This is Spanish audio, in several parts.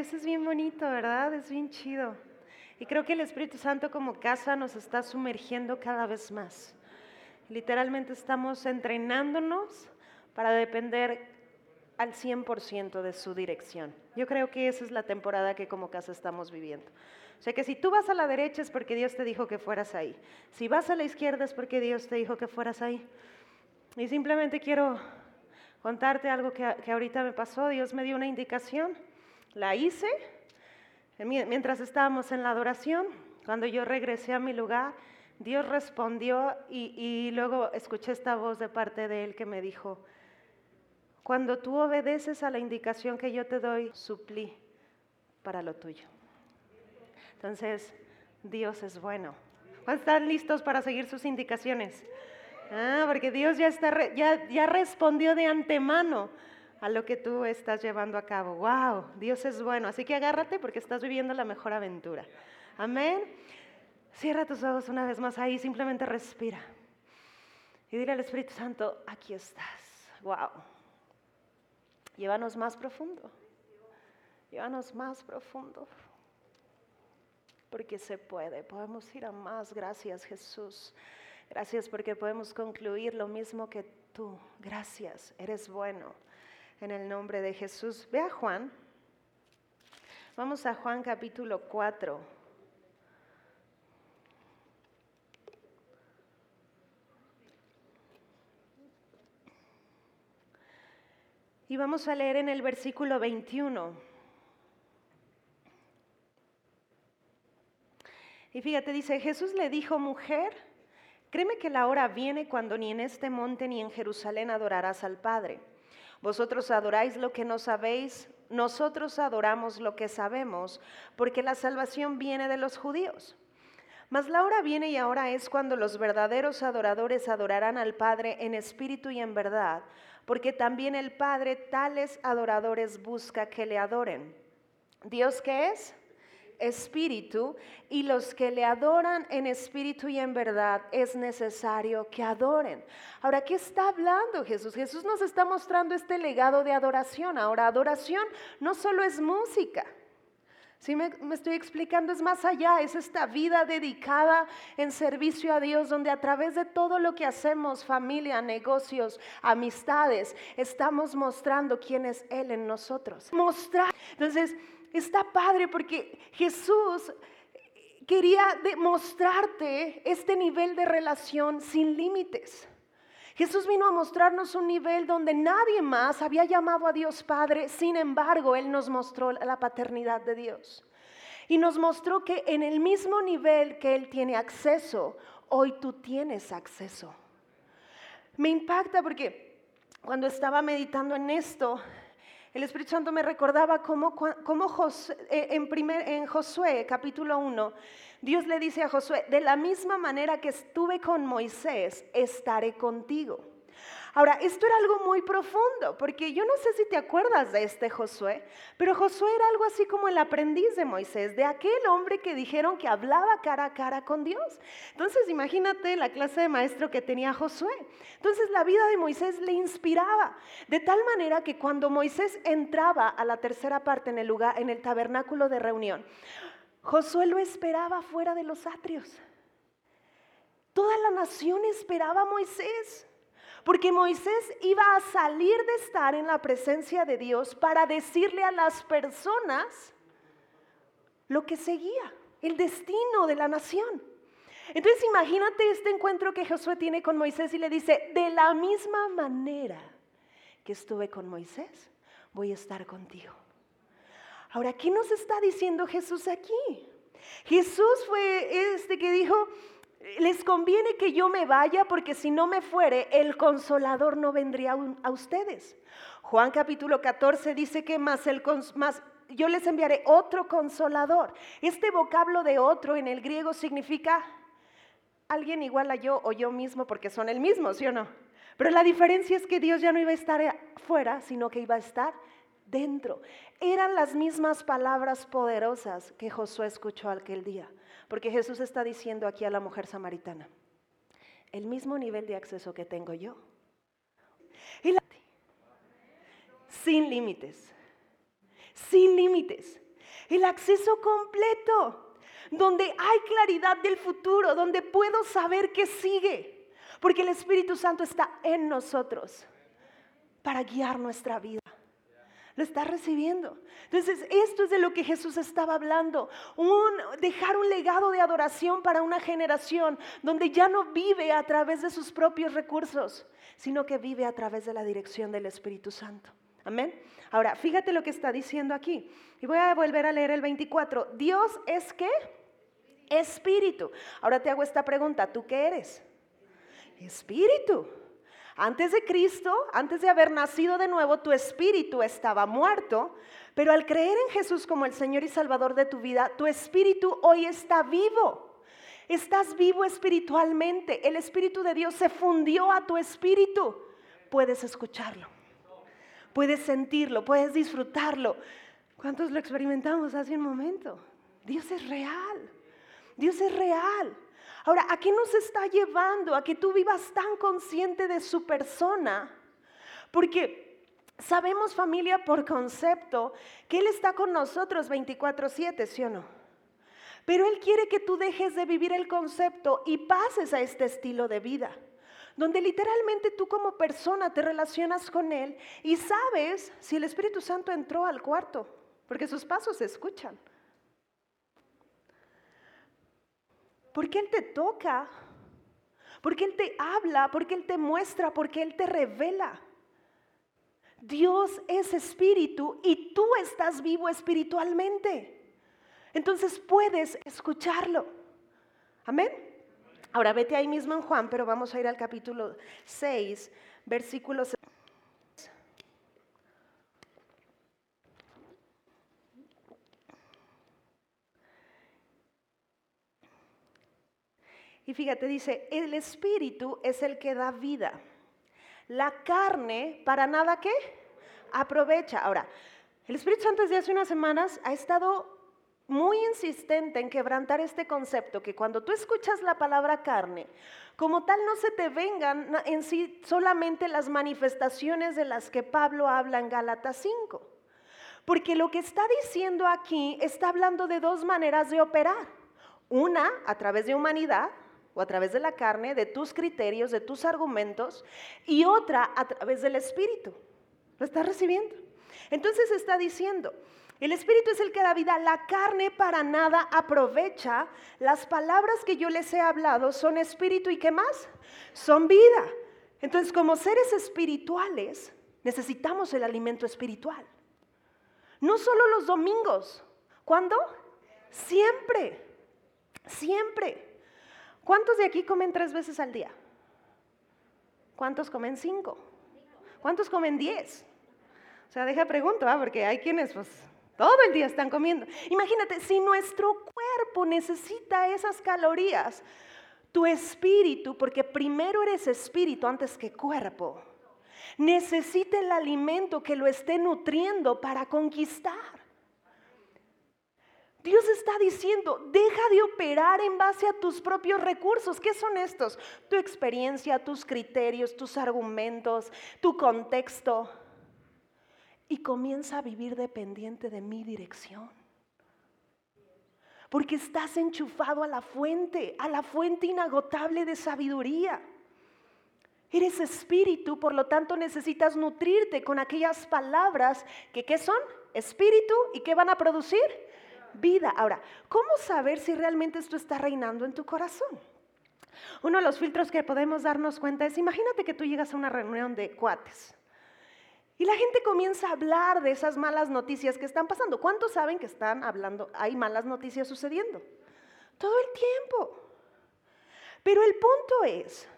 Dios es bien bonito, ¿verdad? Es bien chido. Y creo que el Espíritu Santo como casa nos está sumergiendo cada vez más. Literalmente estamos entrenándonos para depender al 100% de su dirección. Yo creo que esa es la temporada que como casa estamos viviendo. O sea que si tú vas a la derecha es porque Dios te dijo que fueras ahí. Si vas a la izquierda es porque Dios te dijo que fueras ahí. Y simplemente quiero contarte algo que, que ahorita me pasó. Dios me dio una indicación, la hice mientras estábamos en la adoración. Cuando yo regresé a mi lugar, Dios respondió y, y luego escuché esta voz de parte de Él que me dijo, cuando tú obedeces a la indicación que yo te doy, suplí para lo tuyo. Entonces, Dios es bueno. ¿Están listos para seguir sus indicaciones? Ah, porque Dios ya, está, ya, ya respondió de antemano a lo que tú estás llevando a cabo. ¡Wow! Dios es bueno. Así que agárrate porque estás viviendo la mejor aventura. Amén. Cierra tus ojos una vez más ahí, simplemente respira. Y dile al Espíritu Santo, aquí estás. ¡Wow! Llévanos más profundo. Llévanos más profundo. Porque se puede. Podemos ir a más. Gracias Jesús. Gracias porque podemos concluir lo mismo que tú. Gracias. Eres bueno. En el nombre de Jesús. Ve a Juan. Vamos a Juan capítulo 4. Y vamos a leer en el versículo 21. Y fíjate, dice, Jesús le dijo, mujer, créeme que la hora viene cuando ni en este monte ni en Jerusalén adorarás al Padre. Vosotros adoráis lo que no sabéis, nosotros adoramos lo que sabemos, porque la salvación viene de los judíos. Mas la hora viene y ahora es cuando los verdaderos adoradores adorarán al Padre en espíritu y en verdad, porque también el Padre tales adoradores busca que le adoren. ¿Dios qué es? Espíritu, y los que le adoran en espíritu y en verdad es necesario que adoren. Ahora, ¿qué está hablando Jesús? Jesús nos está mostrando este legado de adoración. Ahora, adoración no solo es música. Si me, estoy explicando, es más allá, es esta vida dedicada en servicio a Dios, donde a través de todo lo que hacemos, familia, negocios, amistades, estamos mostrando quién es Él en nosotros. Mostrar. Entonces, está padre porque Jesús quería demostrarte este nivel de relación sin límites. Jesús vino a mostrarnos un nivel donde nadie más había llamado a Dios Padre, sin embargo, Él nos mostró la paternidad de Dios. Y nos mostró que en el mismo nivel que Él tiene acceso, hoy tú tienes acceso. Me impacta porque cuando estaba meditando en esto, el Espíritu Santo me recordaba cómo, eh, en, primer, en Josué capítulo 1, Dios le dice a Josué, de la misma manera que estuve con Moisés, estaré contigo. Ahora, esto era algo muy profundo, porque yo no sé si te acuerdas de este Josué, pero Josué era algo así como el aprendiz de Moisés, de aquel hombre que dijeron que hablaba cara a cara con Dios. Entonces, imagínate la clase de maestro que tenía Josué. Entonces, la vida de Moisés le inspiraba, de tal manera que cuando Moisés entraba a la tercera parte en el lugar, en el tabernáculo de reunión, Josué lo esperaba fuera de los atrios. Toda la nación esperaba a Moisés. Porque Moisés iba a salir de estar en la presencia de Dios para decirle a las personas lo que seguía, el destino de la nación. Entonces imagínate este encuentro que Josué tiene con Moisés y le dice, de la misma manera que estuve con Moisés, voy a estar contigo. Ahora, ¿qué nos está diciendo Jesús aquí? Jesús fue este que dijo, les conviene que yo me vaya porque si no me fuere, el consolador no vendría a ustedes. Juan capítulo 14 dice que más, el, más yo les enviaré otro consolador. Este vocablo de otro en el griego significa alguien igual a yo o yo mismo porque son el mismo, ¿sí o no? Pero la diferencia es que Dios ya no iba a estar fuera, sino que iba a estar dentro. Eran las mismas palabras poderosas que Josué escuchó aquel día. Porque Jesús está diciendo aquí a la mujer samaritana, el mismo nivel de acceso que tengo yo. sin límites, sin límites. el acceso completo, donde hay claridad del futuro, donde puedo saber qué sigue, porque el Espíritu Santo está en nosotros para guiar nuestra vida. Lo está recibiendo. Entonces, esto es de lo que Jesús estaba hablando. Un, dejar un legado de adoración para una generación donde ya no vive a través de sus propios recursos, sino que vive a través de la dirección del Espíritu Santo. Amén. Ahora, fíjate lo que está diciendo aquí. Y voy a volver a leer el 24. Dios es qué? Espíritu. Ahora te hago esta pregunta. ¿Tú qué eres? Espíritu. Antes de Cristo, antes de haber nacido de nuevo, tu espíritu estaba muerto, pero al creer en Jesús como el Señor y Salvador de tu vida, tu espíritu hoy está vivo. Estás vivo espiritualmente. El Espíritu de Dios se fundió a tu espíritu. Puedes escucharlo, puedes sentirlo, puedes disfrutarlo. ¿Cuántos lo experimentamos hace un momento? Dios es real. Dios es real. Ahora, ¿a qué nos está llevando? A que tú vivas tan consciente de su persona. Porque sabemos familia por concepto que Él está con nosotros 24/7, ¿sí o no? Pero Él quiere que tú dejes de vivir el concepto y pases a este estilo de vida, donde literalmente tú como persona te relacionas con Él y sabes si el Espíritu Santo entró al cuarto, porque sus pasos se escuchan. Porque Él te toca, porque Él te habla, porque Él te muestra, porque Él te revela. Dios es espíritu y tú estás vivo espiritualmente. Entonces puedes escucharlo. Amén. Ahora vete ahí mismo en Juan, pero vamos a ir al capítulo 6, versículos Y fíjate, dice, el espíritu es el que da vida. La carne, para nada qué? Aprovecha. Ahora, el Espíritu Santo desde hace unas semanas ha estado muy insistente en quebrantar este concepto, que cuando tú escuchas la palabra carne, como tal no se te vengan en sí solamente las manifestaciones de las que Pablo habla en Gálatas 5. Porque lo que está diciendo aquí está hablando de dos maneras de operar. Una, a través de humanidad, o a través de la carne, de tus criterios, de tus argumentos, y otra a través del Espíritu. Lo estás recibiendo. Entonces está diciendo, el Espíritu es el que da vida, la carne para nada aprovecha. Las palabras que yo les he hablado son Espíritu y qué más? Son vida. Entonces, como seres espirituales, necesitamos el alimento espiritual. No solo los domingos. ¿Cuándo? Siempre. Siempre. ¿Cuántos de aquí comen tres veces al día? ¿Cuántos comen cinco? ¿Cuántos comen diez? O sea, deja pregunta, porque hay quienes pues todo el día están comiendo. Imagínate, si nuestro cuerpo necesita esas calorías, tu espíritu, porque primero eres espíritu antes que cuerpo, necesita el alimento que lo esté nutriendo para conquistar. Dios está diciendo, deja de operar en base a tus propios recursos. ¿Qué son estos? Tu experiencia, tus criterios, tus argumentos, tu contexto. Y comienza a vivir dependiente de mi dirección. Porque estás enchufado a la fuente, a la fuente inagotable de sabiduría. Eres espíritu, por lo tanto necesitas nutrirte con aquellas palabras que ¿qué son? Espíritu y ¿qué van a producir? Vida. Ahora, ¿cómo saber si realmente esto está reinando en tu corazón? Uno de los filtros que podemos darnos cuenta es, imagínate que tú llegas a una reunión de cuates y la gente comienza a hablar de esas malas noticias que están pasando. ¿Cuántos saben que están hablando, hay malas noticias sucediendo? Todo el tiempo. Pero el punto es,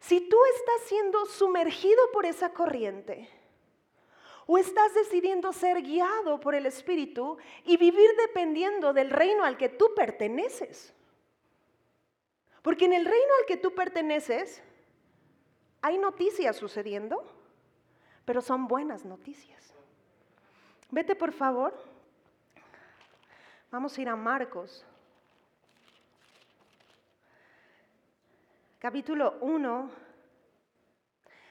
si tú estás siendo sumergido por esa corriente, ¿O estás decidiendo ser guiado por el Espíritu y vivir dependiendo del reino al que tú perteneces? Porque en el reino al que tú perteneces hay noticias sucediendo, pero son buenas noticias. Vete por favor. Vamos a ir a Marcos. Capítulo 1,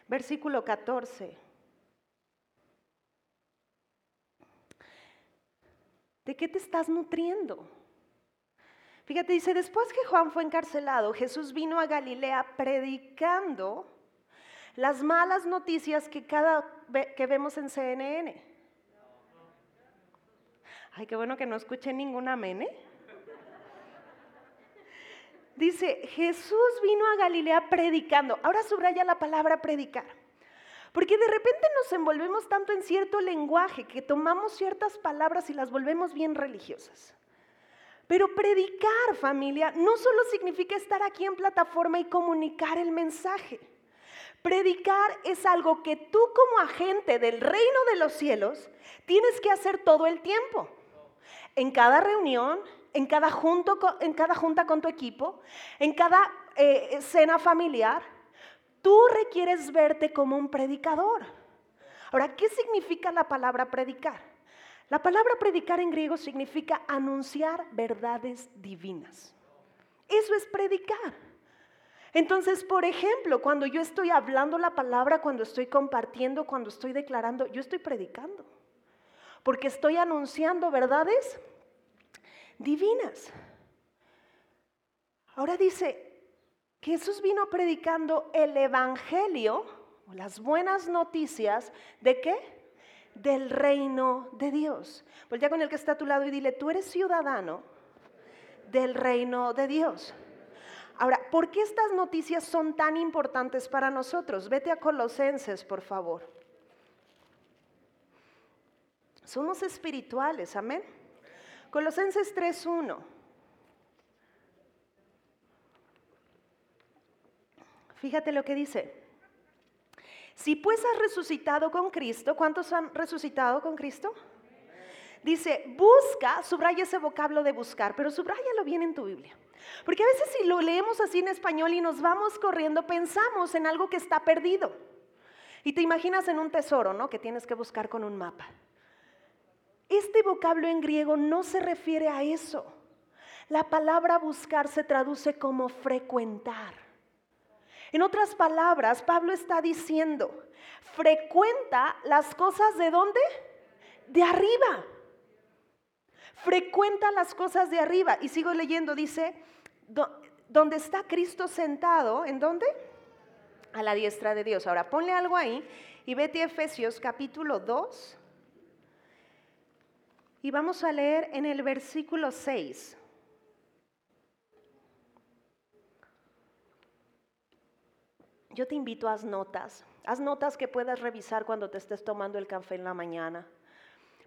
versículo 14. ¿De qué te estás nutriendo? Fíjate, dice, después que Juan fue encarcelado, Jesús vino a Galilea predicando las malas noticias que, cada, que vemos en CNN. Ay, qué bueno que no escuché ningún amén, ¿eh? Dice, Jesús vino a Galilea predicando. Ahora subraya la palabra predicar. Porque de repente nos envolvemos tanto en cierto lenguaje que tomamos ciertas palabras y las volvemos bien religiosas. Pero predicar, familia, no solo significa estar aquí en plataforma y comunicar el mensaje. Predicar es algo que tú como agente del reino de los cielos tienes que hacer todo el tiempo. En cada reunión, en cada, en cada junta con tu equipo, en cada eh, cena familiar, tú requieres verte como un predicador. Ahora, ¿qué significa la palabra predicar? La palabra predicar en griego significa anunciar verdades divinas. Eso es predicar. Entonces, por ejemplo, cuando yo estoy hablando la palabra, cuando estoy compartiendo, cuando estoy declarando, yo estoy predicando. Porque estoy anunciando verdades divinas. Ahora dice, Jesús vino predicando el Evangelio, las buenas noticias, ¿de qué? del reino de Dios. ya con el que está a tu lado y dile, tú eres ciudadano del reino de Dios. Ahora, ¿por qué estas noticias son tan importantes para nosotros? Vete a Colosenses, por favor. Somos espirituales, amén. Colosenses 3.1. Fíjate lo que dice. Si pues has resucitado con Cristo, ¿cuántos han resucitado con Cristo? Dice, busca, subraya ese vocablo de buscar, pero subrayalo bien en tu Biblia. Porque a veces si lo leemos así en español y nos vamos corriendo, pensamos en algo que está perdido. Y te imaginas en un tesoro, ¿no? Que tienes que buscar con un mapa. Este vocablo en griego no se refiere a eso. La palabra buscar se traduce como frecuentar. En otras palabras, Pablo está diciendo, frecuenta las cosas de dónde? De arriba. Frecuenta las cosas de arriba. Y sigo leyendo, dice, donde está Cristo sentado, ¿en dónde? A la diestra de Dios. Ahora ponle algo ahí y vete a Efesios capítulo 2. Y vamos a leer en el versículo 6. Yo te invito a haz notas. Haz notas que puedas revisar cuando te estés tomando el café en la mañana.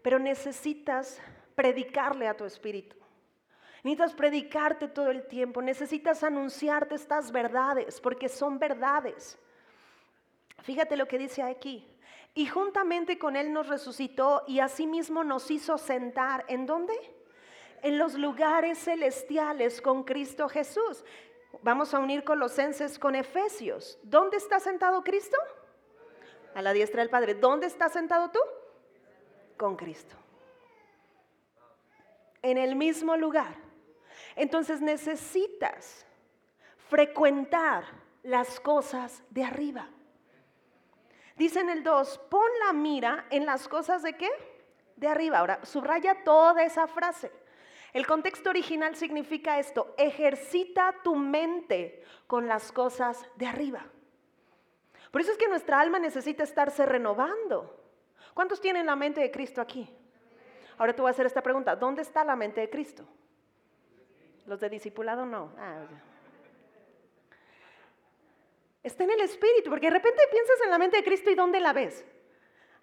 Pero necesitas predicarle a tu espíritu. Necesitas predicarte todo el tiempo. Necesitas anunciarte estas verdades porque son verdades. Fíjate lo que dice aquí. Y juntamente con Él nos resucitó y asimismo nos hizo sentar. ¿En dónde? En los lugares celestiales con Cristo Jesús. Vamos a unir Colosenses con Efesios. ¿Dónde está sentado Cristo? A la diestra del Padre. ¿Dónde estás sentado tú? Con Cristo. En el mismo lugar. Entonces necesitas frecuentar las cosas de arriba. Dice en el 2, pon la mira en las cosas de qué? De arriba. Ahora, subraya toda esa frase. El contexto original significa esto, ejercita tu mente con las cosas de arriba. Por eso es que nuestra alma necesita estarse renovando. ¿Cuántos tienen la mente de Cristo aquí? Ahora te voy a hacer esta pregunta, ¿dónde está la mente de Cristo? Los de discipulado no. Ah, está en el Espíritu, porque de repente piensas en la mente de Cristo y ¿dónde la ves?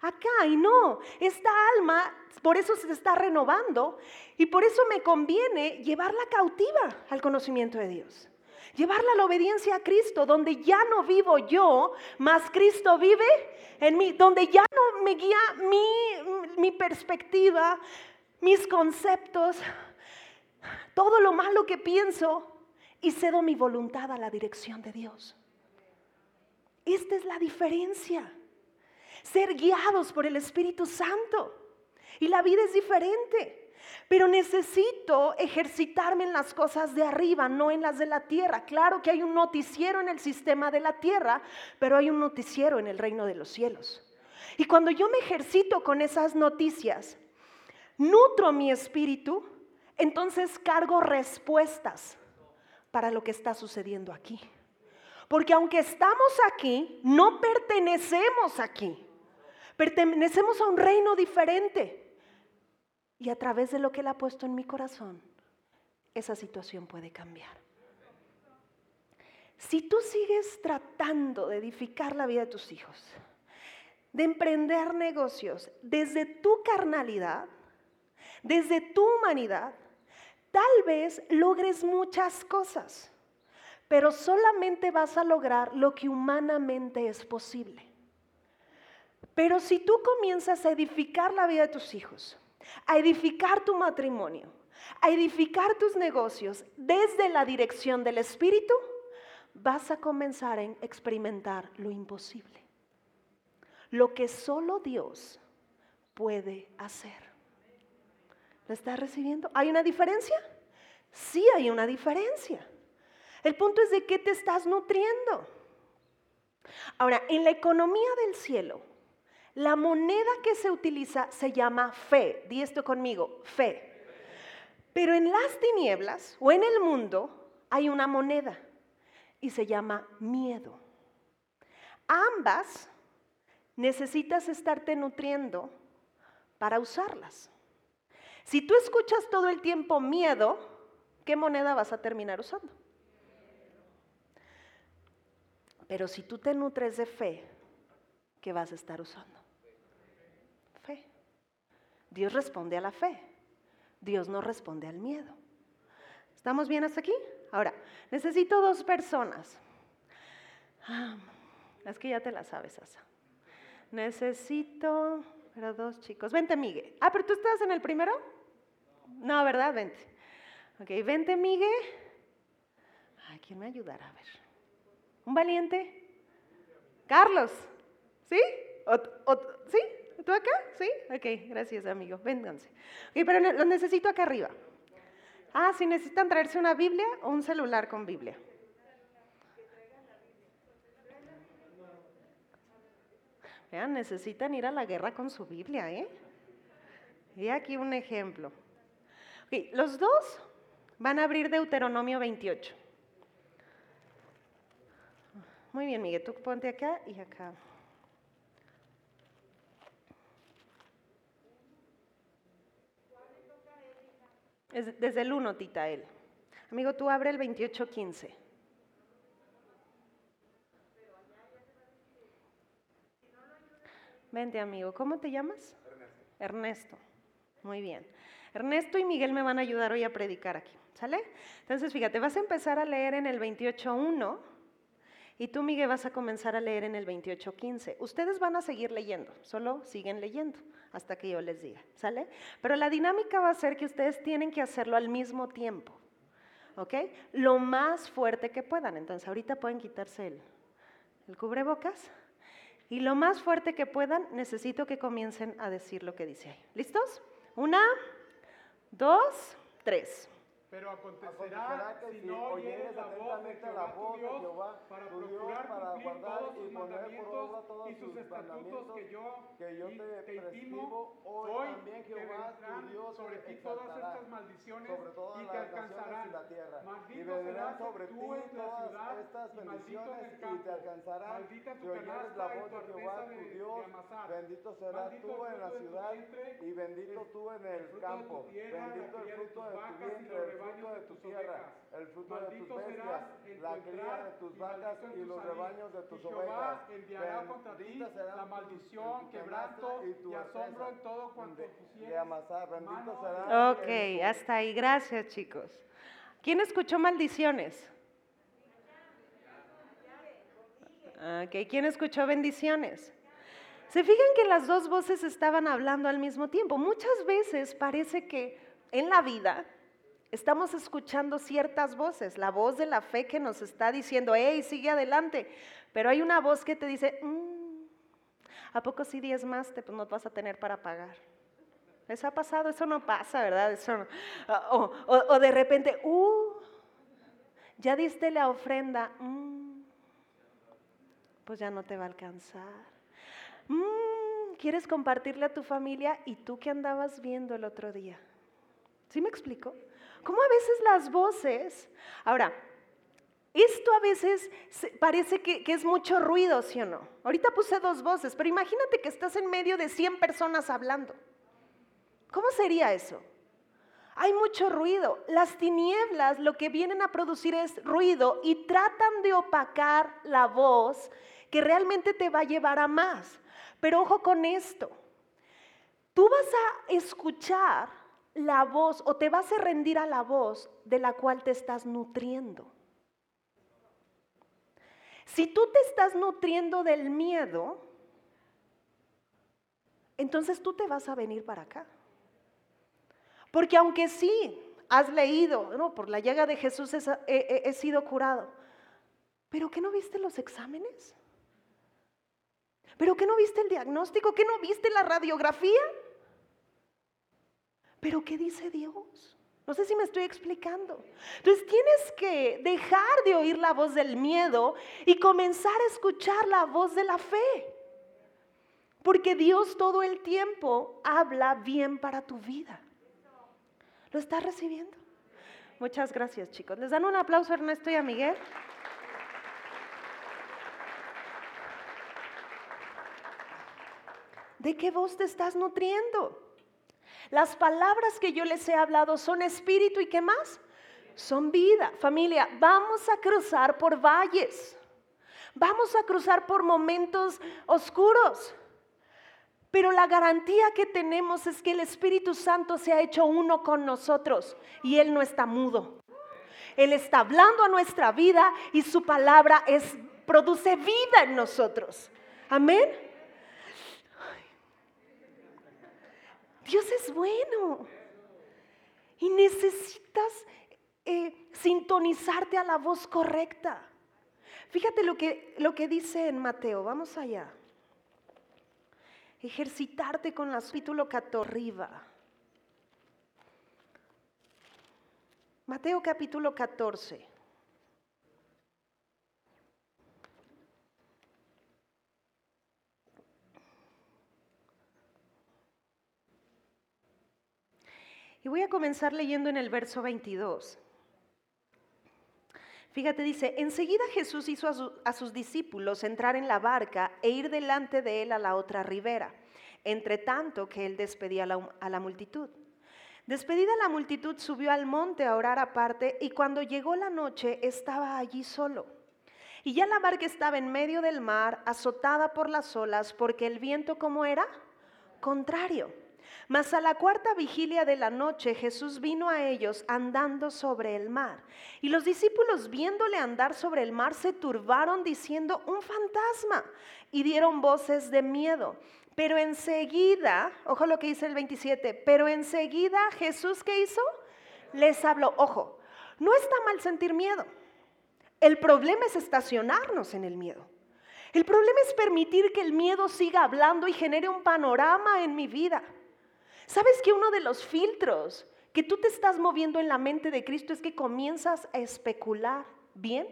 Acá y no. Esta alma, por eso se está renovando y por eso me conviene llevarla cautiva al conocimiento de Dios. Llevarla a la obediencia a Cristo, donde ya no vivo yo, más Cristo vive en mí, donde ya no me guía mi, mi perspectiva, mis conceptos, todo lo malo que pienso y cedo mi voluntad a la dirección de Dios. Esta es la diferencia ser guiados por el Espíritu Santo. Y la vida es diferente. Pero necesito ejercitarme en las cosas de arriba, no en las de la tierra. Claro que hay un noticiero en el sistema de la tierra, pero hay un noticiero en el reino de los cielos. Y cuando yo me ejercito con esas noticias, nutro mi espíritu, entonces cargo respuestas para lo que está sucediendo aquí. Porque aunque estamos aquí, no pertenecemos aquí. Pertenecemos a un reino diferente. Y a través de lo que Él ha puesto en mi corazón, esa situación puede cambiar. Si tú sigues tratando de edificar la vida de tus hijos, de emprender negocios desde tu carnalidad, desde tu humanidad, tal vez logres muchas cosas, pero solamente vas a lograr lo que humanamente es posible. Pero si tú comienzas a edificar la vida de tus hijos, a edificar tu matrimonio, a edificar tus negocios desde la dirección del Espíritu, vas a comenzar a experimentar lo imposible. Lo que solo Dios puede hacer. ¿Lo estás recibiendo? ¿Hay una diferencia? Sí hay una diferencia. El punto es de qué te estás nutriendo. Ahora, en la economía del cielo, la moneda que se utiliza se llama fe. Di esto conmigo, fe. Pero en las tinieblas o en el mundo hay una moneda y se llama miedo. Ambas necesitas estarte nutriendo para usarlas. Si tú escuchas todo el tiempo miedo, ¿qué moneda vas a terminar usando? Pero si tú te nutres de fe, ¿qué vas a estar usando? Dios responde a la fe. Dios no responde al miedo. ¿Estamos bien hasta aquí? Ahora, necesito dos personas. Ah, es que ya te la sabes, Asa. Necesito, pero dos chicos. Vente, Miguel. Ah, pero tú estás en el primero. No, ¿verdad? Vente. Ok, vente, Miguel. Ay, ¿quién me ayudará? A ver. ¿Un valiente? Carlos. ¿Sí? ¿Sí? ¿Tú acá? ¿Sí? Ok, gracias, amigo. Vénganse. Ok, pero lo necesito acá arriba. Ah, si necesitan traerse una Biblia o un celular con Biblia. Vean, necesitan ir a la guerra con su Biblia, ¿eh? Y aquí un ejemplo. los dos van a abrir Deuteronomio 28. Muy bien, Miguel, tú ponte acá y acá. Desde el 1, Tita, él. Amigo, tú abre el 28.15. Vente, amigo. ¿Cómo te llamas? Ernesto. Ernesto. Muy bien. Ernesto y Miguel me van a ayudar hoy a predicar aquí. ¿Sale? Entonces, fíjate, vas a empezar a leer en el 28.1 y tú, Miguel, vas a comenzar a leer en el 28.15. Ustedes van a seguir leyendo, solo siguen leyendo hasta que yo les diga, ¿sale? Pero la dinámica va a ser que ustedes tienen que hacerlo al mismo tiempo, ¿ok? Lo más fuerte que puedan. Entonces, ahorita pueden quitarse el, el cubrebocas. Y lo más fuerte que puedan, necesito que comiencen a decir lo que dice ahí. ¿Listos? Una, dos, tres. Pero acontecerá, que si no oyeres la voz de Jehová, para procurar para cumplir todos sus mandamientos y sus estatutos que yo, que yo te, te hoy también Jehová tu Dios sobre ti todas estas maldiciones y te alcanzarán. Maldito serás sobre tú en la ciudad estas bendiciones y te alcanzarán. Maldita tu canasta la voz de Jehová tu Dios. Bendito serás tú en la ciudad y bendito tú en el campo. Bendito el fruto de tu vientre fruto de tu tierra, el fruto de tus bestias, la cría de tus vacas y los rebaños de tus ovejas. enviará contra ti la maldición, quebranto y asombro en todo cuanto Bendito será. Ok, hasta ahí. Gracias, chicos. ¿Quién escuchó maldiciones? Ok, ¿quién escuchó bendiciones? Se fijan que las dos voces estaban hablando al mismo tiempo. Muchas veces parece que en la vida Estamos escuchando ciertas voces, la voz de la fe que nos está diciendo, hey, sigue adelante, pero hay una voz que te dice, mm, ¿a poco si diez más te, no vas a tener para pagar? ¿Les ha pasado? Eso no pasa, ¿verdad? Eso o, de repente, uh, ya diste la ofrenda, mm, pues ya no te va a alcanzar. Mm, quieres compartirle a tu familia y tú que andabas viendo el otro día. ¿Sí me explico? ¿Cómo a veces las voces... Ahora, esto a veces parece que, que, es mucho ruido, ¿sí o no? Ahorita puse dos voces, pero imagínate que estás en medio de 100 personas hablando. ¿Cómo sería eso? Hay mucho ruido. Las tinieblas lo que vienen a producir es ruido y tratan de opacar la voz que realmente te va a llevar a más. Pero ojo con esto. Tú vas a escuchar la voz o te vas a rendir a la voz de la cual te estás nutriendo. Si tú te estás nutriendo del miedo, entonces tú te vas a venir para acá. Porque aunque sí has leído, por la llaga de Jesús he, sido curado, pero ¿qué no viste los exámenes? ¿Pero qué no viste el diagnóstico? ¿Qué no viste la radiografía? ¿Pero qué dice Dios? No sé si me estoy explicando. Entonces tienes que dejar de oír la voz del miedo y comenzar a escuchar la voz de la fe. Porque Dios todo el tiempo habla bien para tu vida. ¿Lo estás recibiendo? Muchas gracias chicos. ¿Les dan un aplauso Ernesto y a Miguel? ¿De qué voz te estás nutriendo? Las palabras que yo les he hablado son espíritu y qué más? Son vida. Familia, vamos a cruzar por valles. Vamos a cruzar por momentos oscuros. Pero la garantía que tenemos es que el Espíritu Santo se ha hecho uno con nosotros y Él no está mudo. Él está hablando a nuestra vida y su palabra es, produce vida en nosotros. Amén. Dios es bueno. Y necesitas eh, sintonizarte a la voz correcta. Fíjate lo que, lo que dice en Mateo. Vamos allá ejercitarte con la capítulo 14 arriba. Mateo capítulo 14. Y voy a comenzar leyendo en el verso 22. Fíjate, dice, enseguida Jesús hizo a, sus discípulos entrar en la barca e ir delante de él a la otra ribera, entre tanto que él despedía a la, multitud. Despedida la multitud, subió al monte a orar aparte y cuando llegó la noche estaba allí solo. Y ya la barca estaba en medio del mar, azotada por las olas, porque el viento, ¿cómo era? Contrario. Mas a la cuarta vigilia de la noche Jesús vino a ellos andando sobre el mar. Y los discípulos viéndole andar sobre el mar se turbaron diciendo, un fantasma, y dieron voces de miedo. Pero enseguida, ojo lo que dice el 27, pero enseguida Jesús ¿qué hizo? Les habló, ojo, no está mal sentir miedo. El problema es estacionarnos en el miedo. El problema es permitir que el miedo siga hablando y genere un panorama en mi vida. ¿Sabes que uno de los filtros que tú te estás moviendo en la mente de Cristo es que comienzas a especular bien?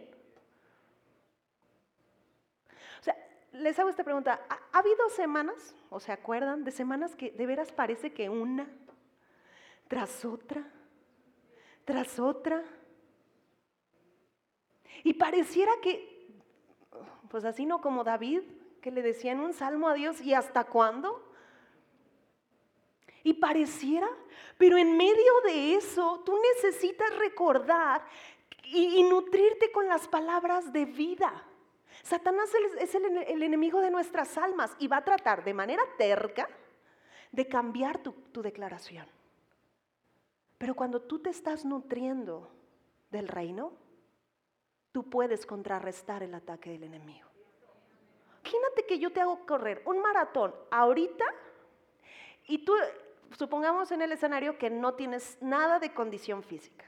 O sea, les hago esta pregunta. ¿Ha, habido semanas, o se acuerdan, de semanas que de veras parece que una tras otra, tras otra? Y pareciera que, pues así no como David, que le decía en un salmo a Dios, ¿y hasta cuándo? Y pareciera, pero en medio de eso tú necesitas recordar y, nutrirte con las palabras de vida. Satanás es el, enemigo de nuestras almas y va a tratar de manera terca de cambiar tu, declaración. Pero cuando tú te estás nutriendo del reino, tú puedes contrarrestar el ataque del enemigo. Imagínate que yo te hago correr un maratón ahorita y tú supongamos en el escenario que no tienes nada de condición física.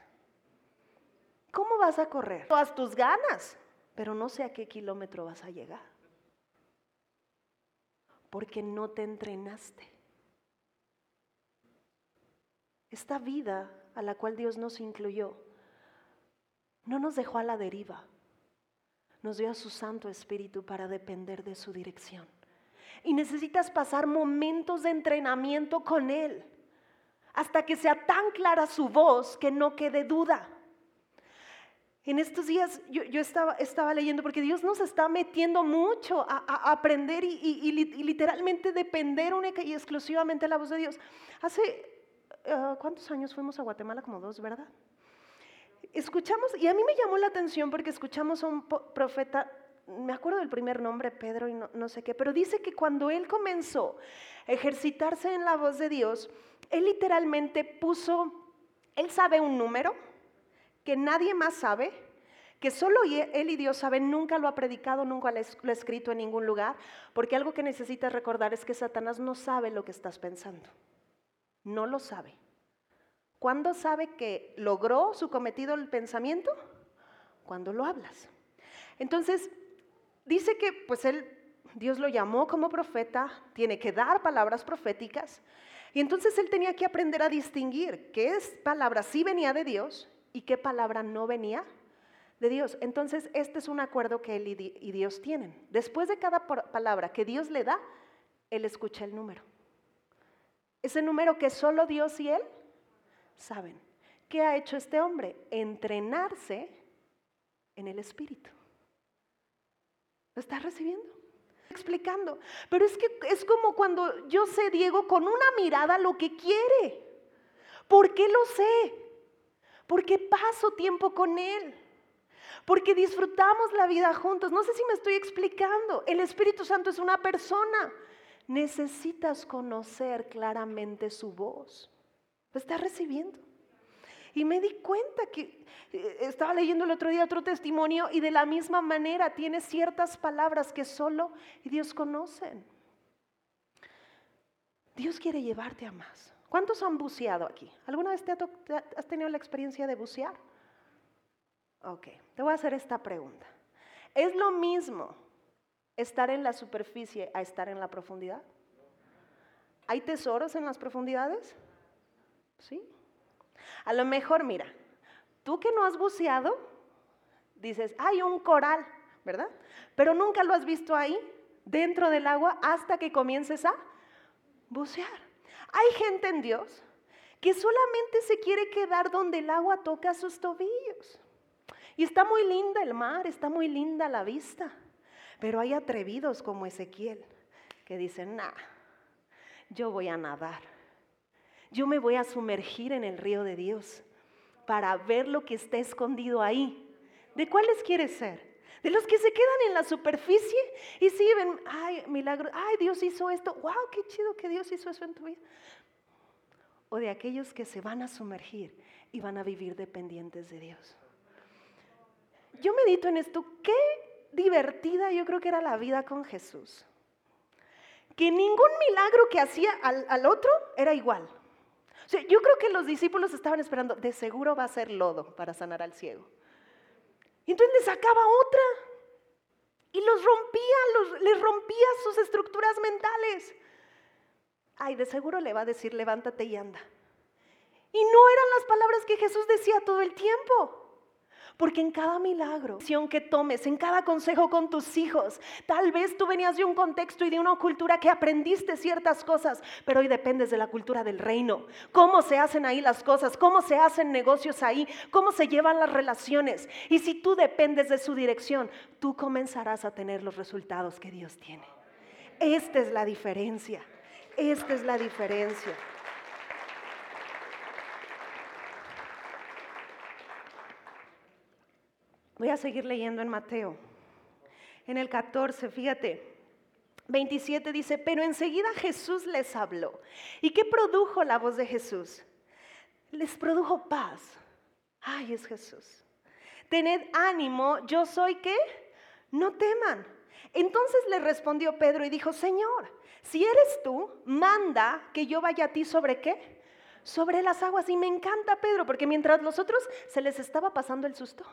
¿Cómo vas a correr? Todas tus ganas, pero no sé a qué kilómetro vas a llegar. Porque no te entrenaste. Esta vida a la cual Dios nos incluyó no nos dejó a la deriva. Nos dio a su Santo Espíritu para depender de su dirección. Y necesitas pasar momentos de entrenamiento con Él hasta que sea tan clara su voz que no quede duda. En estos días yo, estaba, leyendo porque Dios nos está metiendo mucho a, aprender y, literalmente depender única y exclusivamente de la voz de Dios. Hace, eh, ¿cuántos años fuimos a Guatemala? Como dos, ¿verdad? Escuchamos, y a mí me llamó la atención porque escuchamos a un profeta, me acuerdo del primer nombre, Pedro, y no, sé qué, pero dice que cuando él comenzó a ejercitarse en la voz de Dios, él literalmente puso, él sabe un número que nadie más sabe, que solo él y Dios saben, nunca lo ha predicado, nunca lo ha escrito en ningún lugar, porque algo que necesitas recordar es que Satanás no sabe lo que estás pensando, no lo sabe. ¿Cuándo sabe que logró su cometido el pensamiento? Cuando lo hablas. Entonces, dice que pues él, Dios lo llamó como profeta, tiene que dar palabras proféticas, y entonces él tenía que aprender a distinguir qué es palabra sí venía de Dios y qué palabra no venía de Dios. Entonces este es un acuerdo que él y Dios tienen. Después de cada palabra que Dios le da, él escucha el número. Ese número que solo Dios y él saben. ¿Qué ha hecho este hombre? Entrenarse en el Espíritu. ¿Lo está recibiendo? explicando. Pero es que es como cuando yo sé, Diego, con una mirada lo que quiere. ¿Por qué lo sé? Porque paso tiempo con Él. Porque disfrutamos la vida juntos. No sé si me estoy explicando. El Espíritu Santo es una persona. Necesitas conocer claramente su voz. ¿Lo estás recibiendo? Y me di cuenta que eh, estaba leyendo el otro día otro testimonio y de la misma manera tiene ciertas palabras que solo Dios conocen. Dios quiere llevarte a más. ¿Cuántos han buceado aquí? ¿Alguna vez te has tenido la experiencia de bucear? Ok, te voy a hacer esta pregunta. ¿Es lo mismo estar en la superficie a estar en la profundidad? ¿Hay tesoros en las profundidades? Sí. A lo mejor, mira, tú que no has buceado, dices, hay un coral, ¿verdad? Pero nunca lo has visto ahí, dentro del agua, hasta que comiences a bucear. Hay gente en Dios que solamente se quiere quedar donde el agua toca sus tobillos. Y está muy linda el mar, está muy linda la vista. Pero hay atrevidos como Ezequiel que dicen, nah, yo voy a nadar yo me voy a sumergir en el río de Dios para ver lo que está escondido ahí. ¿De cuáles quieres ser? De los que se quedan en la superficie y sí ven, ay, milagro, ay, Dios hizo esto, wow, qué chido que Dios hizo eso en tu vida. O de aquellos que se van a sumergir y van a vivir dependientes de Dios. Yo medito en esto, qué divertida yo creo que era la vida con Jesús. Que ningún milagro que hacía al otro era igual yo creo que los discípulos estaban esperando, de seguro va a ser lodo para sanar al ciego. Y entonces le sacaba otra y los rompía, los, les rompía sus estructuras mentales. Ay, de seguro le va a decir, levántate y anda. Y no eran las palabras que Jesús decía todo el tiempo. Porque en cada milagro, que tomes, en cada consejo con tus hijos, tal vez tú venías de un contexto y de una cultura que aprendiste ciertas cosas, pero hoy dependes de la cultura del reino. Cómo se hacen ahí las cosas, cómo se hacen negocios ahí, cómo se llevan las relaciones. Y si tú dependes de su dirección, tú comenzarás a tener los resultados que Dios tiene. Esta es la diferencia. Esta es la diferencia. Voy a seguir leyendo en Mateo. En el 14, fíjate, 27 dice, pero enseguida Jesús les habló. ¿Y qué produjo la voz de Jesús? Les produjo paz. Ay, es Jesús. Tened ánimo, yo soy qué? No teman. Entonces le respondió Pedro y dijo, Señor, si eres tú, manda que yo vaya a ti sobre qué? Sobre las aguas. Y me encanta Pedro, porque mientras los otros se les estaba pasando el susto.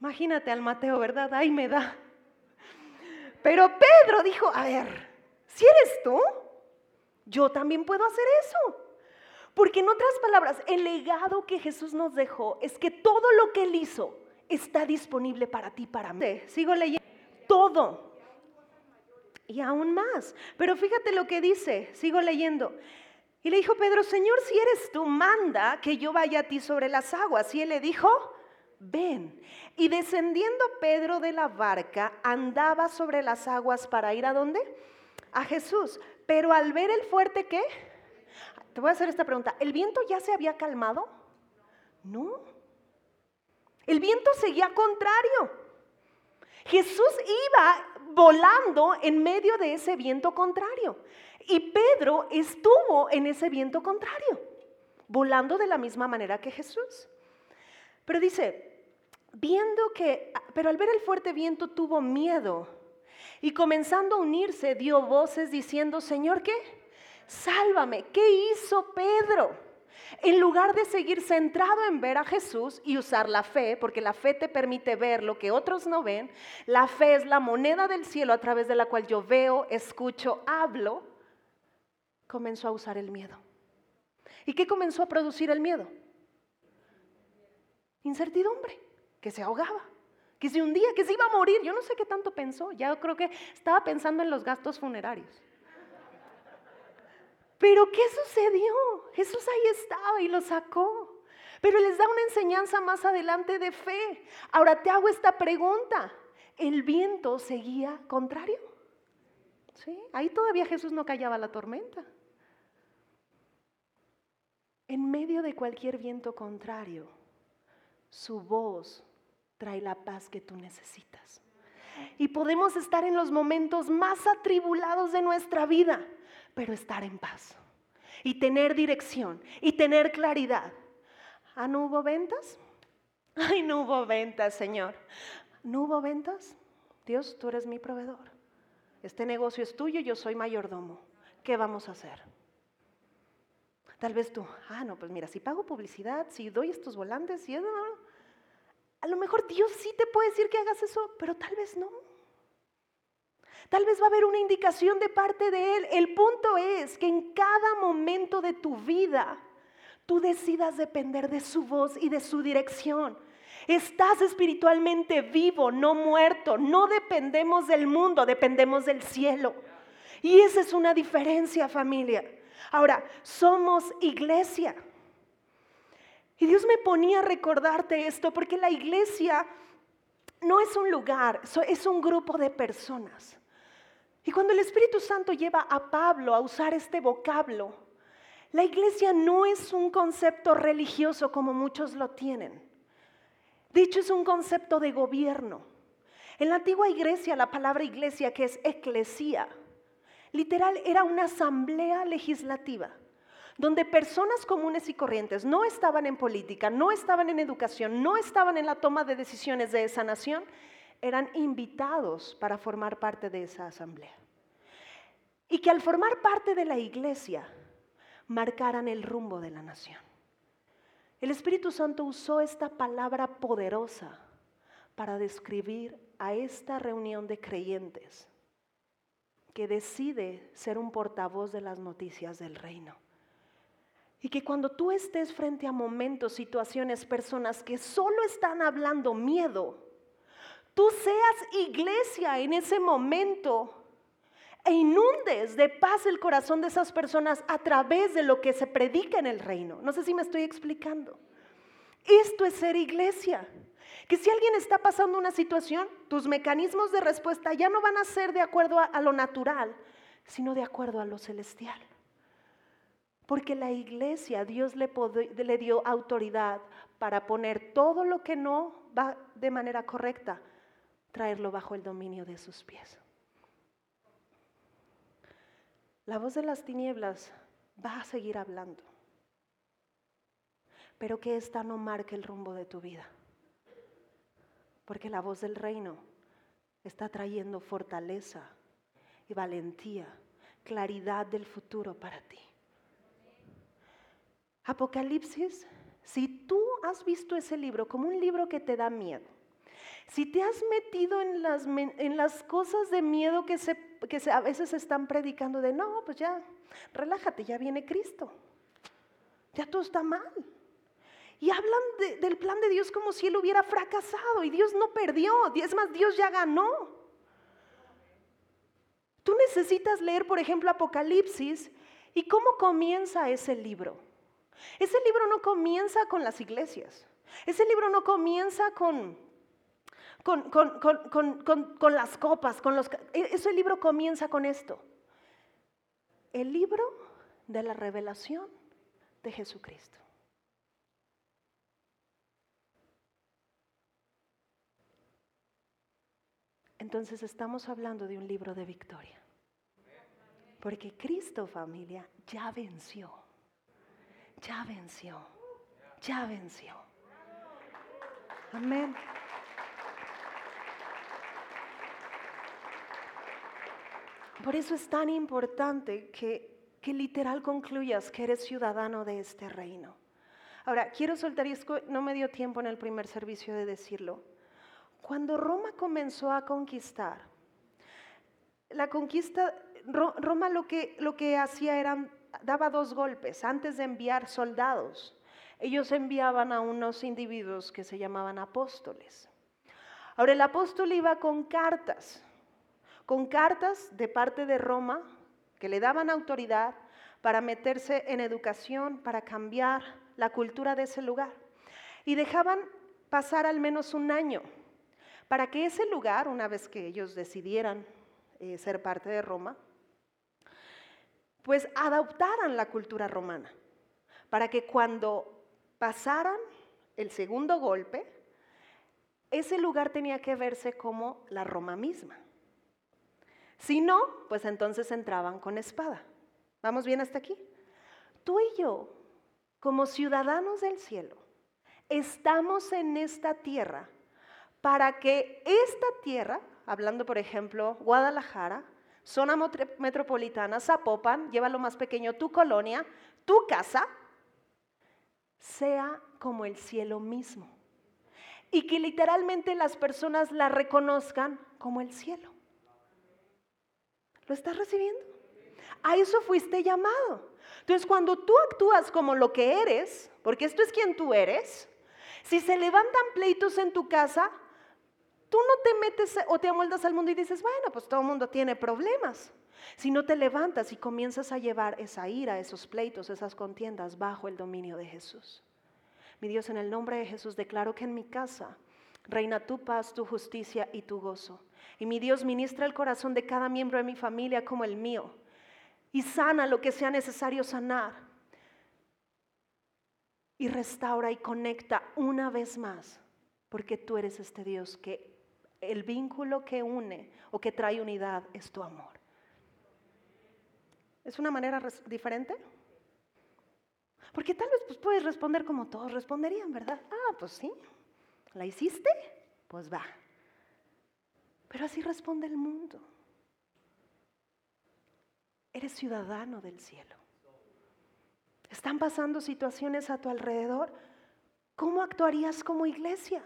Imagínate al Mateo, ¿verdad? Ay, me da. Pero Pedro dijo, a ver, si eres tú, yo también puedo hacer eso. Porque en otras palabras, el legado que Jesús nos dejó es que todo lo que él hizo está disponible para ti, para mí. Sigo leyendo. Todo. y aún más. Pero fíjate lo que dice, sigo leyendo. Y le dijo Pedro, Señor, si eres tú, manda que yo vaya a ti sobre las aguas. Y él le dijo, ven. Y descendiendo Pedro de la barca, andaba sobre las aguas para ir a dónde? A Jesús. Pero al ver el fuerte, ¿qué? Te voy a hacer esta pregunta. ¿El viento ya se había calmado? No. El viento seguía contrario. Jesús iba volando en medio de ese viento contrario. Y Pedro estuvo en ese viento contrario, volando de la misma manera que Jesús. Pero dice, viendo que, pero al ver el fuerte viento tuvo miedo y comenzando a unirse dio voces diciendo, Señor, ¿qué? Sálvame. ¿Qué hizo Pedro? En lugar de seguir centrado en ver a Jesús y usar la fe, porque la fe te permite ver lo que otros no ven, la fe es la moneda del cielo a través de la cual yo veo, escucho, hablo, comenzó a usar el miedo. ¿Y qué comenzó a producir el miedo? Incertidumbre, que se ahogaba, que se hundía, que se iba a morir. Yo no sé qué tanto pensó, ya creo que estaba pensando en los gastos funerarios. Pero ¿qué sucedió? Jesús ahí estaba y lo sacó. Pero les da una enseñanza más adelante de fe. Ahora te hago esta pregunta. ¿El viento seguía contrario? ¿Sí? Ahí todavía Jesús no callaba la tormenta. En medio de cualquier viento contrario, su voz trae la paz que tú necesitas. Y podemos estar en los momentos más atribulados de nuestra vida pero estar en paz y tener dirección y tener claridad. ¿Ah, no hubo ventas? Ay, no hubo ventas, Señor. ¿No hubo ventas? Dios, tú eres mi proveedor. Este negocio es tuyo, yo soy mayordomo. ¿Qué vamos a hacer? Tal vez tú, ah, no, pues mira, si pago publicidad, si doy estos volantes, si a lo mejor Dios sí te puede decir que hagas eso, pero tal vez no. Tal vez va a haber una indicación de parte de Él. El punto es que en cada momento de tu vida tú decidas depender de su voz y de su dirección. Estás espiritualmente vivo, no muerto. No dependemos del mundo, dependemos del cielo. Y esa es una diferencia, familia. Ahora, somos iglesia. Y Dios me ponía a recordarte esto porque la iglesia no es un lugar, es un grupo de personas. Y cuando el Espíritu Santo lleva a Pablo a usar este vocablo, la iglesia no es un concepto religioso como muchos lo tienen. De hecho, es un concepto de gobierno. En la antigua iglesia, la palabra iglesia, que es eclesía, literal era una asamblea legislativa, donde personas comunes y corrientes no estaban en política, no estaban en educación, no estaban en la toma de decisiones de esa nación, eran invitados para formar parte de esa asamblea. Y que al formar parte de la iglesia marcaran el rumbo de la nación. El Espíritu Santo usó esta palabra poderosa para describir a esta reunión de creyentes que decide ser un portavoz de las noticias del reino. Y que cuando tú estés frente a momentos, situaciones, personas que solo están hablando miedo, tú seas iglesia en ese momento e inundes de paz el corazón de esas personas a través de lo que se predica en el reino. No sé si me estoy explicando. Esto es ser iglesia. Que si alguien está pasando una situación, tus mecanismos de respuesta ya no van a ser de acuerdo a, lo natural, sino de acuerdo a lo celestial. Porque la iglesia, Dios le, le dio autoridad para poner todo lo que no va de manera correcta traerlo bajo el dominio de sus pies. La voz de las tinieblas va a seguir hablando, pero que esta no marque el rumbo de tu vida, porque la voz del reino está trayendo fortaleza y valentía, claridad del futuro para ti. Apocalipsis, si tú has visto ese libro como un libro que te da miedo, si te has metido en las, cosas de miedo que, se, que a veces están predicando de, no, pues ya, relájate, ya viene Cristo. Ya todo está mal. Y hablan del plan de Dios como si Él hubiera fracasado y Dios no perdió. Es más, Dios ya ganó. Tú necesitas leer, por ejemplo, Apocalipsis y cómo comienza ese libro. Ese libro no comienza con las iglesias. Ese libro no comienza con, con, con, las copas, con los... E, ese libro comienza con esto. El libro de la revelación de Jesucristo. Entonces estamos hablando de un libro de victoria. Porque Cristo familia ya venció. Ya venció. Ya venció. Amén. Por eso es tan importante que, que literal concluyas que eres ciudadano de este reino. Ahora, quiero soltar, y no me dio tiempo en el primer servicio de decirlo, cuando Roma comenzó a conquistar, la conquista, Roma lo que, lo que hacía era, daba dos golpes. Antes de enviar soldados, ellos enviaban a unos individuos que se llamaban apóstoles. Ahora el apóstol iba con cartas, con cartas de parte de Roma que le daban autoridad para meterse en educación, para cambiar la cultura de ese lugar. Y dejaban pasar al menos un año para que ese lugar, una vez que ellos decidieran eh, ser parte de Roma, pues adoptaran la cultura romana, para que cuando pasaran el segundo golpe, ese lugar tenía que verse como la Roma misma. Si no, pues entonces entraban con espada. ¿Vamos bien hasta aquí? Tú y yo, como ciudadanos del cielo, estamos en esta tierra para que esta tierra, hablando por ejemplo Guadalajara, zona metropolitana, Zapopan, lleva lo más pequeño, tu colonia, tu casa, sea como el cielo mismo. Y que literalmente las personas la reconozcan como el cielo. ¿Lo estás recibiendo? A eso fuiste llamado. Entonces, cuando tú actúas como lo que eres, porque esto es quien tú eres, si se levantan pleitos en tu casa, Tú no te metes o te amoldas al mundo y dices, bueno, pues todo el mundo tiene problemas. Si no te levantas y comienzas a llevar esa ira, esos pleitos, esas contiendas bajo el dominio de Jesús. Mi Dios, en el nombre de Jesús declaro que en mi casa reina tu paz, tu justicia y tu gozo. Y mi Dios ministra el corazón de cada miembro de mi familia como el mío. Y sana lo que sea necesario sanar. Y restaura y conecta una vez más. Porque tú eres este Dios que el vínculo que une o que trae unidad es tu amor. ¿Es una manera diferente? Porque tal vez pues, puedes responder como todos responderían, ¿verdad? Ah, pues sí. ¿La hiciste? Pues va. Pero así responde el mundo. Eres ciudadano del cielo. Están pasando situaciones a tu alrededor. ¿Cómo actuarías como iglesia?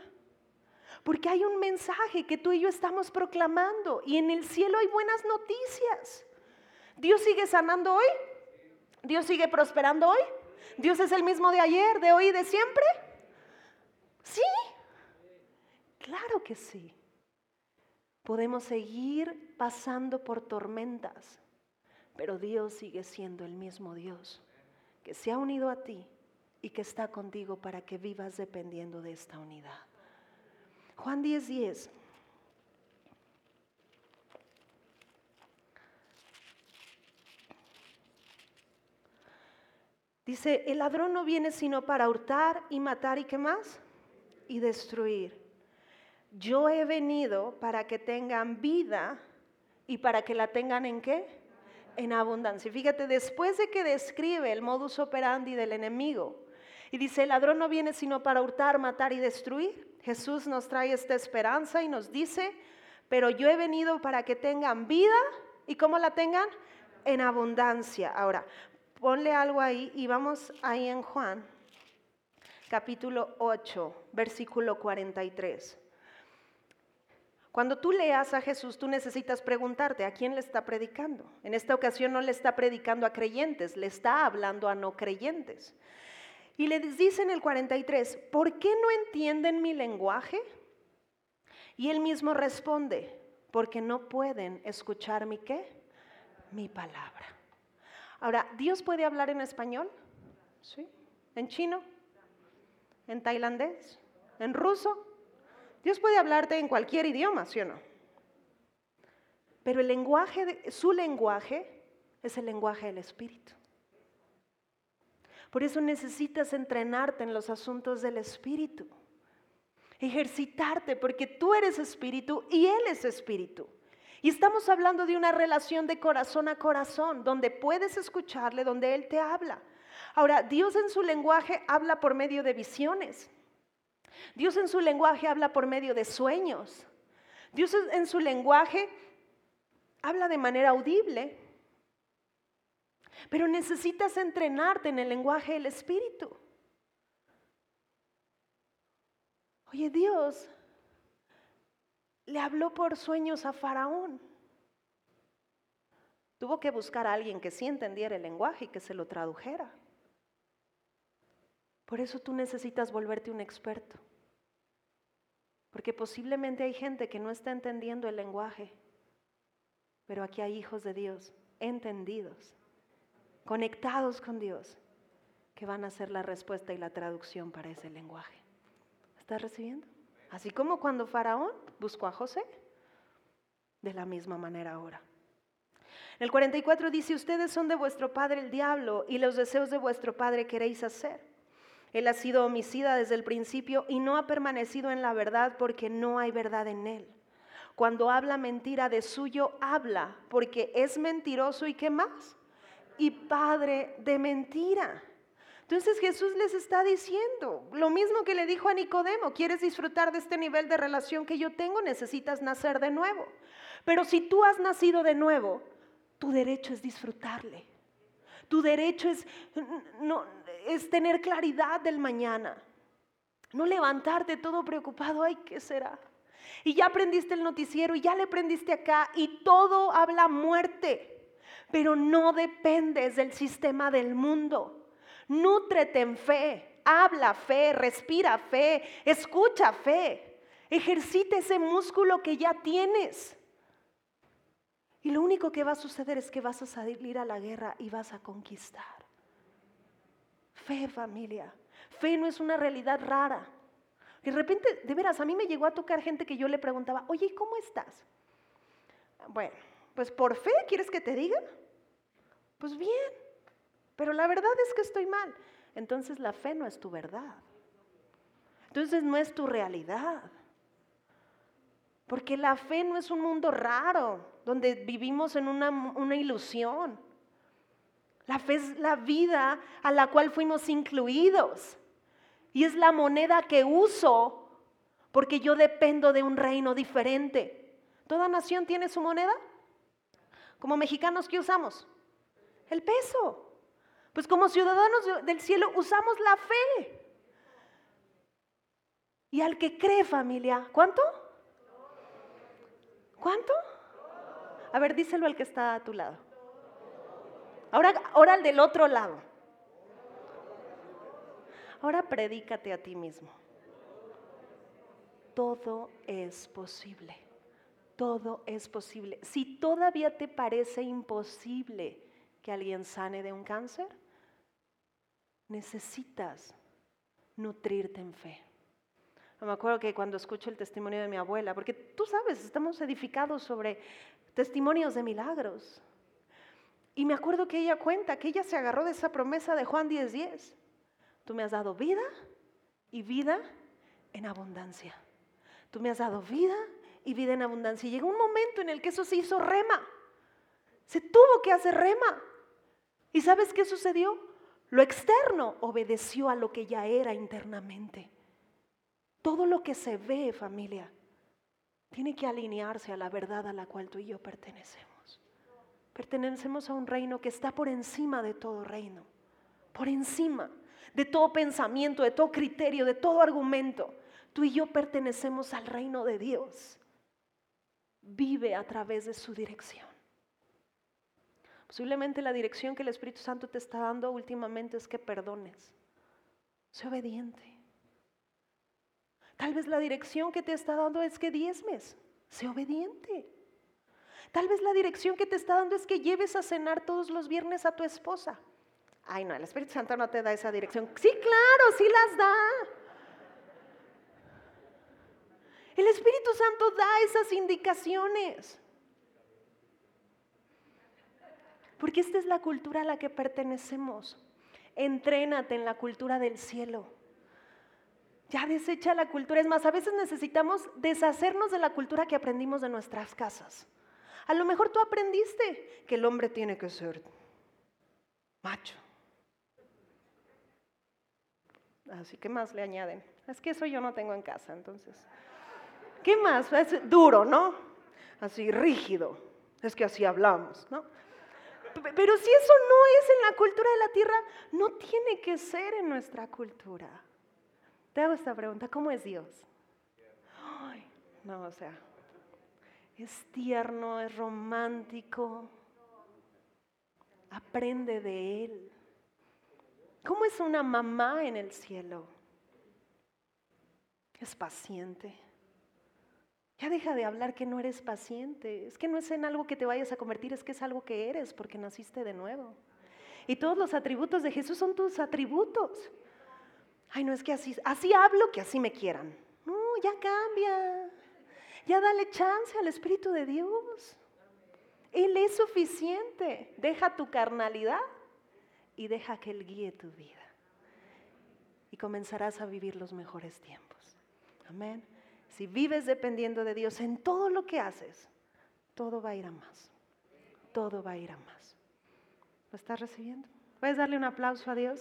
Porque hay un mensaje que tú y yo estamos proclamando y en el cielo hay buenas noticias. Dios sigue sanando hoy. Dios sigue prosperando hoy. Dios es el mismo de ayer, de hoy y de siempre. Sí, claro que sí. Podemos seguir pasando por tormentas, pero Dios sigue siendo el mismo Dios que se ha unido a ti y que está contigo para que vivas dependiendo de esta unidad. Juan 10, 10. Dice, el ladrón no viene sino para hurtar y matar y qué más? Y destruir. Yo he venido para que tengan vida y para que la tengan en qué? En abundancia. Fíjate, después de que describe el modus operandi del enemigo, y dice, el ladrón no viene sino para hurtar, matar y destruir, Jesús nos trae esta esperanza y nos dice, pero yo he venido para que tengan vida y cómo la tengan en abundancia. Ahora, ponle algo ahí y vamos ahí en Juan, capítulo 8, versículo 43. Cuando tú leas a Jesús, tú necesitas preguntarte a quién le está predicando. En esta ocasión no le está predicando a creyentes, le está hablando a no creyentes. Y le dice en el 43, ¿por qué no entienden mi lenguaje? Y él mismo responde, porque no pueden escuchar mi qué? mi palabra. Ahora, ¿Dios puede hablar en español? ¿Sí? ¿En chino? ¿En tailandés? ¿En ruso? Dios puede hablarte en cualquier idioma, ¿sí o no? Pero el lenguaje, su lenguaje es el lenguaje del Espíritu. Por eso necesitas entrenarte en los asuntos del Espíritu. Ejercitarte porque tú eres Espíritu y Él es Espíritu. Y estamos hablando de una relación de corazón a corazón, donde puedes escucharle, donde Él te habla. Ahora, Dios en su lenguaje habla por medio de visiones. Dios en su lenguaje habla por medio de sueños. Dios en su lenguaje habla de manera audible. Pero necesitas entrenarte en el lenguaje del Espíritu. Oye, Dios le habló por sueños a Faraón. Tuvo que buscar a alguien que sí entendiera el lenguaje y que se lo tradujera. Por eso tú necesitas volverte un experto. Porque posiblemente hay gente que no está entendiendo el lenguaje, pero aquí hay hijos de Dios entendidos, conectados con Dios, que van a ser la respuesta y la traducción para ese lenguaje. ¿Estás recibiendo? Así como cuando Faraón buscó a José, de la misma manera ahora. El 44 dice, ustedes son de vuestro padre el diablo y los deseos de vuestro padre queréis hacer. Él ha sido homicida desde el principio y no ha permanecido en la verdad porque no hay verdad en él. Cuando habla mentira de suyo, habla porque es mentiroso y qué más. Y padre de mentira. Entonces Jesús les está diciendo lo mismo que le dijo a Nicodemo, quieres disfrutar de este nivel de relación que yo tengo, necesitas nacer de nuevo. Pero si tú has nacido de nuevo, tu derecho es disfrutarle. Tu derecho es, no, es tener claridad del mañana. No levantarte todo preocupado, ay, ¿qué será? Y ya aprendiste el noticiero y ya le aprendiste acá y todo habla muerte, pero no dependes del sistema del mundo. Nútrete en fe, habla fe, respira fe, escucha fe. Ejercita ese músculo que ya tienes. Y lo único que va a suceder es que vas a salir a la guerra y vas a conquistar. Fe, familia. Fe no es una realidad rara. De repente, de veras, a mí me llegó a tocar gente que yo le preguntaba, oye, ¿cómo estás? Bueno, pues por fe, ¿quieres que te diga? Pues bien. Pero la verdad es que estoy mal. Entonces la fe no es tu verdad. Entonces no es tu realidad. Porque la fe no es un mundo raro, donde vivimos en una, ilusión. La fe es la vida a la cual fuimos incluidos. Y es la moneda que uso porque yo dependo de un reino diferente. ¿Toda nación tiene su moneda? Como mexicanos, ¿qué usamos? El peso. Pues como ciudadanos del cielo usamos la fe. Y al que cree familia, ¿cuánto? ¿Cuánto? A ver, díselo al que está a tu lado. Ahora, ahora al del otro lado. Ahora predícate a ti mismo. Todo es posible. Todo es posible. Si todavía te parece imposible que alguien sane de un cáncer, necesitas nutrirte en fe. Me acuerdo que cuando escucho el testimonio de mi abuela, porque tú sabes, estamos edificados sobre testimonios de milagros. Y me acuerdo que ella cuenta que ella se agarró de esa promesa de Juan 10:10. 10. Tú me has dado vida y vida en abundancia. Tú me has dado vida y vida en abundancia. Y llegó un momento en el que eso se hizo rema. Se tuvo que hacer rema. ¿Y sabes qué sucedió? Lo externo obedeció a lo que ya era internamente. Todo lo que se ve, familia, tiene que alinearse a la verdad a la cual tú y yo pertenecemos. Pertenecemos a un reino que está por encima de todo reino, por encima de todo pensamiento, de todo criterio, de todo argumento. Tú y yo pertenecemos al reino de Dios. Vive a través de su dirección. Posiblemente la dirección que el Espíritu Santo te está dando últimamente es que perdones. Sé obediente. Tal vez la dirección que te está dando es que diezmes. Sé obediente. Tal vez la dirección que te está dando es que lleves a cenar todos los viernes a tu esposa. Ay, no, el Espíritu Santo no te da esa dirección. Sí, claro, sí las da. El Espíritu Santo da esas indicaciones. Porque esta es la cultura a la que pertenecemos. Entrénate en la cultura del cielo. Ya desecha la cultura. Es más, a veces necesitamos deshacernos de la cultura que aprendimos de nuestras casas. A lo mejor tú aprendiste que el hombre tiene que ser macho. Así que más le añaden. Es que eso yo no tengo en casa, entonces. ¿Qué más? Es duro, ¿no? Así rígido. Es que así hablamos, ¿no? Pero si eso no es en la cultura de la tierra, no tiene que ser en nuestra cultura. Te hago esta pregunta, ¿cómo es Dios? Ay, no, o sea, es tierno, es romántico, aprende de Él. ¿Cómo es una mamá en el cielo? Es paciente. Ya deja de hablar que no eres paciente. Es que no es en algo que te vayas a convertir, es que es algo que eres porque naciste de nuevo. Y todos los atributos de Jesús son tus atributos. Ay, no es que así, así hablo que así me quieran. No, ya cambia. Ya dale chance al Espíritu de Dios. Él es suficiente. Deja tu carnalidad y deja que Él guíe tu vida. Y comenzarás a vivir los mejores tiempos. Amén. Si vives dependiendo de Dios en todo lo que haces, todo va a ir a más. Todo va a ir a más. ¿Lo estás recibiendo? ¿Puedes darle un aplauso a Dios?